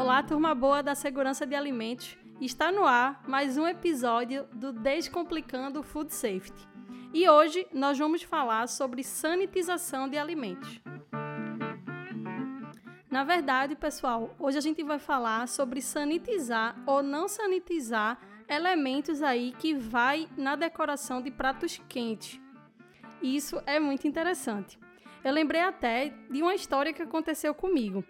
Olá, turma boa da segurança de alimentos. Está no ar mais um episódio do Descomplicando Food Safety. E hoje nós vamos falar sobre sanitização de alimentos. Na verdade, pessoal, hoje a gente vai falar sobre sanitizar ou não sanitizar elementos aí que vai na decoração de pratos quentes. Isso é muito interessante. Eu lembrei até de uma história que aconteceu comigo.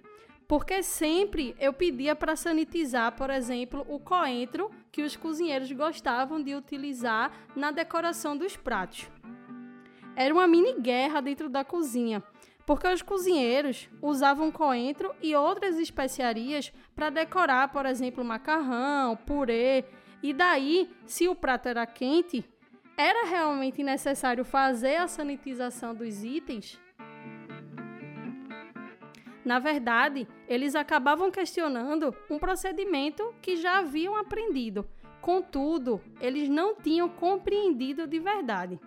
Porque sempre eu pedia para sanitizar, por exemplo, o coentro que os cozinheiros gostavam de utilizar na decoração dos pratos. Era uma mini guerra dentro da cozinha, porque os cozinheiros usavam coentro e outras especiarias para decorar, por exemplo, macarrão, purê, e daí, se o prato era quente, era realmente necessário fazer a sanitização dos itens? Na verdade, eles acabavam questionando um procedimento que já haviam aprendido. Contudo, eles não tinham compreendido de verdade.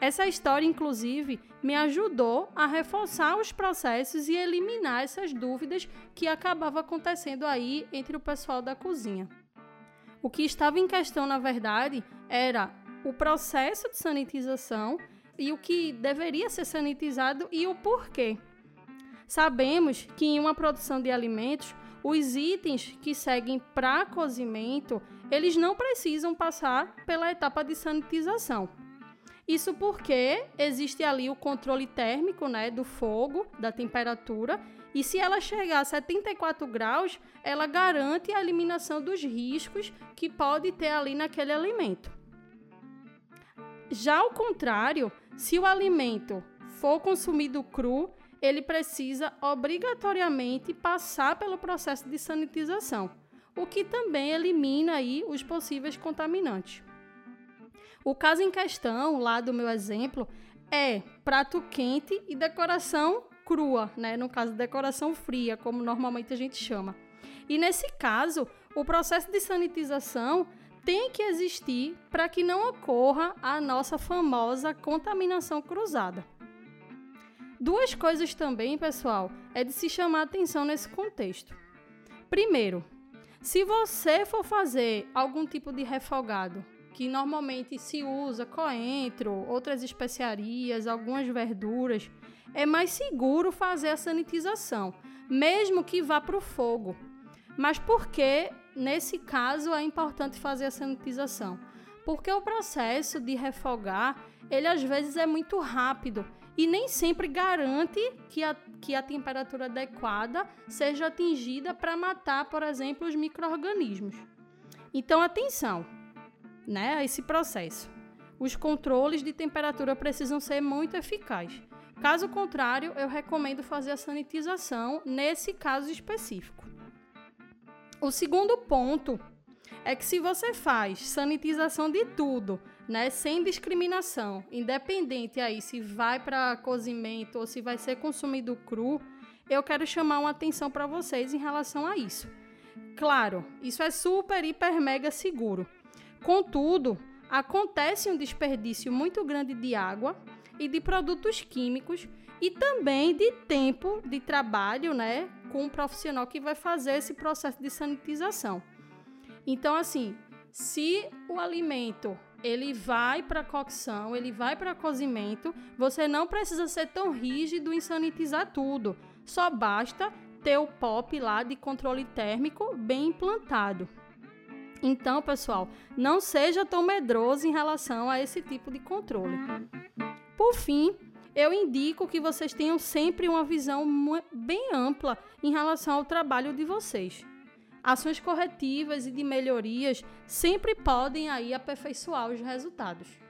Essa história, inclusive, me ajudou a reforçar os processos e eliminar essas dúvidas que acabavam acontecendo aí entre o pessoal da cozinha. O que estava em questão, na verdade, era o processo de sanitização e o que deveria ser sanitizado e o porquê. Sabemos que em uma produção de alimentos, os itens que seguem para cozimento, eles não precisam passar pela etapa de sanitização. Isso porque existe ali o controle térmico né, do fogo, da temperatura, e se ela chegar a 74 graus, ela garante a eliminação dos riscos que pode ter ali naquele alimento. Já ao contrário, se o alimento for consumido cru, ele precisa obrigatoriamente passar pelo processo de sanitização, o que também elimina aí os possíveis contaminantes. O caso em questão, lá do meu exemplo, é prato quente e decoração crua, né? No caso, decoração fria, como normalmente a gente chama. E nesse caso, o processo de sanitização tem que existir para que não ocorra a nossa famosa contaminação cruzada. Duas coisas também, pessoal, é de se chamar atenção nesse contexto. Primeiro, se você for fazer algum tipo de refogado, que normalmente se usa coentro, outras especiarias, algumas verduras, é mais seguro fazer a sanitização, mesmo que vá para o fogo. Mas por que, nesse caso, é importante fazer a sanitização? Porque o processo de refogar, ele às vezes é muito rápido e nem sempre garante que a, que a temperatura adequada seja atingida para matar, por exemplo, os micro-organismos. Então, atenção né, a esse processo. Os controles de temperatura precisam ser muito eficazes. Caso contrário, eu recomendo fazer a sanitização nesse caso específico. O segundo ponto é que se você faz sanitização de tudo né, sem discriminação, independente aí se vai para cozimento ou se vai ser consumido cru, eu quero chamar uma atenção para vocês em relação a isso. Claro, isso é super, hiper, mega seguro. Contudo, acontece um desperdício muito grande de água e de produtos químicos e também de tempo de trabalho, né, com o um profissional que vai fazer esse processo de sanitização. Então, assim, se o alimento ele vai para cocção, ele vai para cozimento. Você não precisa ser tão rígido em sanitizar tudo. Só basta ter o POP lá de controle térmico bem implantado. Então, pessoal, não seja tão medroso em relação a esse tipo de controle. Por fim, eu indico que vocês tenham sempre uma visão bem ampla em relação ao trabalho de vocês ações corretivas e de melhorias sempre podem aí aperfeiçoar os resultados.